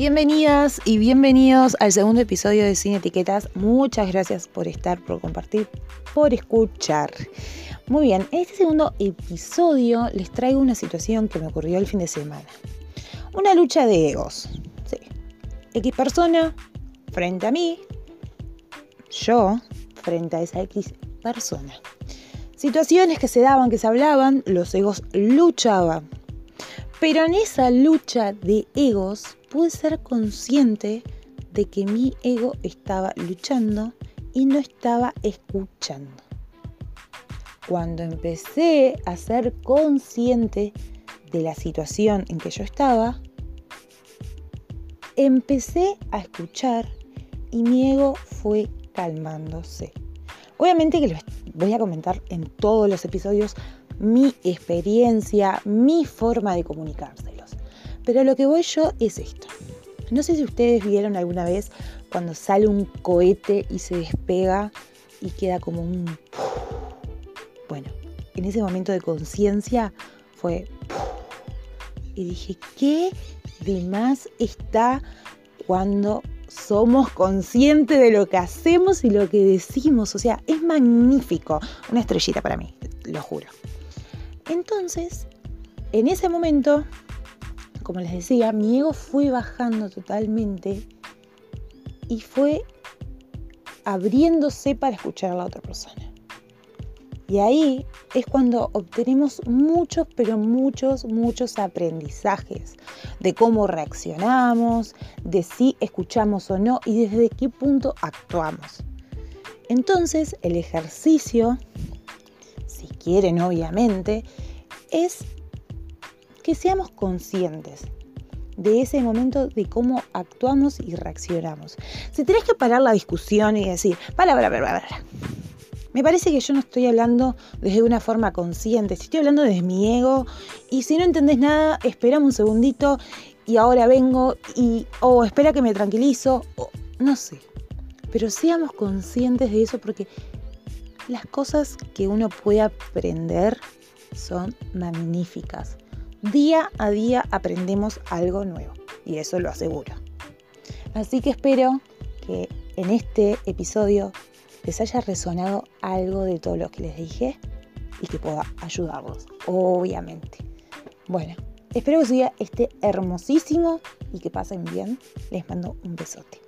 Bienvenidas y bienvenidos al segundo episodio de Sin Etiquetas. Muchas gracias por estar, por compartir, por escuchar. Muy bien, en este segundo episodio les traigo una situación que me ocurrió el fin de semana. Una lucha de egos. Sí. X persona frente a mí, yo frente a esa X persona. Situaciones que se daban, que se hablaban, los egos luchaban. Pero en esa lucha de egos pude ser consciente de que mi ego estaba luchando y no estaba escuchando. Cuando empecé a ser consciente de la situación en que yo estaba, empecé a escuchar y mi ego fue calmándose. Obviamente que les voy a comentar en todos los episodios mi experiencia, mi forma de comunicárselos. Pero lo que voy yo es esto. No sé si ustedes vieron alguna vez cuando sale un cohete y se despega y queda como un... Bueno, en ese momento de conciencia fue... Y dije, ¿qué de más está cuando somos conscientes de lo que hacemos y lo que decimos? O sea, es magnífico. Una estrellita para mí, lo juro. Entonces, en ese momento, como les decía, mi ego fue bajando totalmente y fue abriéndose para escuchar a la otra persona. Y ahí es cuando obtenemos muchos, pero muchos, muchos aprendizajes de cómo reaccionamos, de si escuchamos o no y desde qué punto actuamos. Entonces, el ejercicio quieren obviamente, es que seamos conscientes de ese momento de cómo actuamos y reaccionamos. Si tenés que parar la discusión y decir, para, para, para, para. Me parece que yo no estoy hablando desde una forma consciente, estoy hablando desde mi ego y si no entendés nada, esperame un segundito y ahora vengo y, o espera que me tranquilizo, o no sé. Pero seamos conscientes de eso porque las cosas que uno puede aprender son magníficas. Día a día aprendemos algo nuevo y eso lo aseguro. Así que espero que en este episodio les haya resonado algo de todo lo que les dije y que pueda ayudarlos, obviamente. Bueno, espero que su día esté hermosísimo y que pasen bien. Les mando un besote.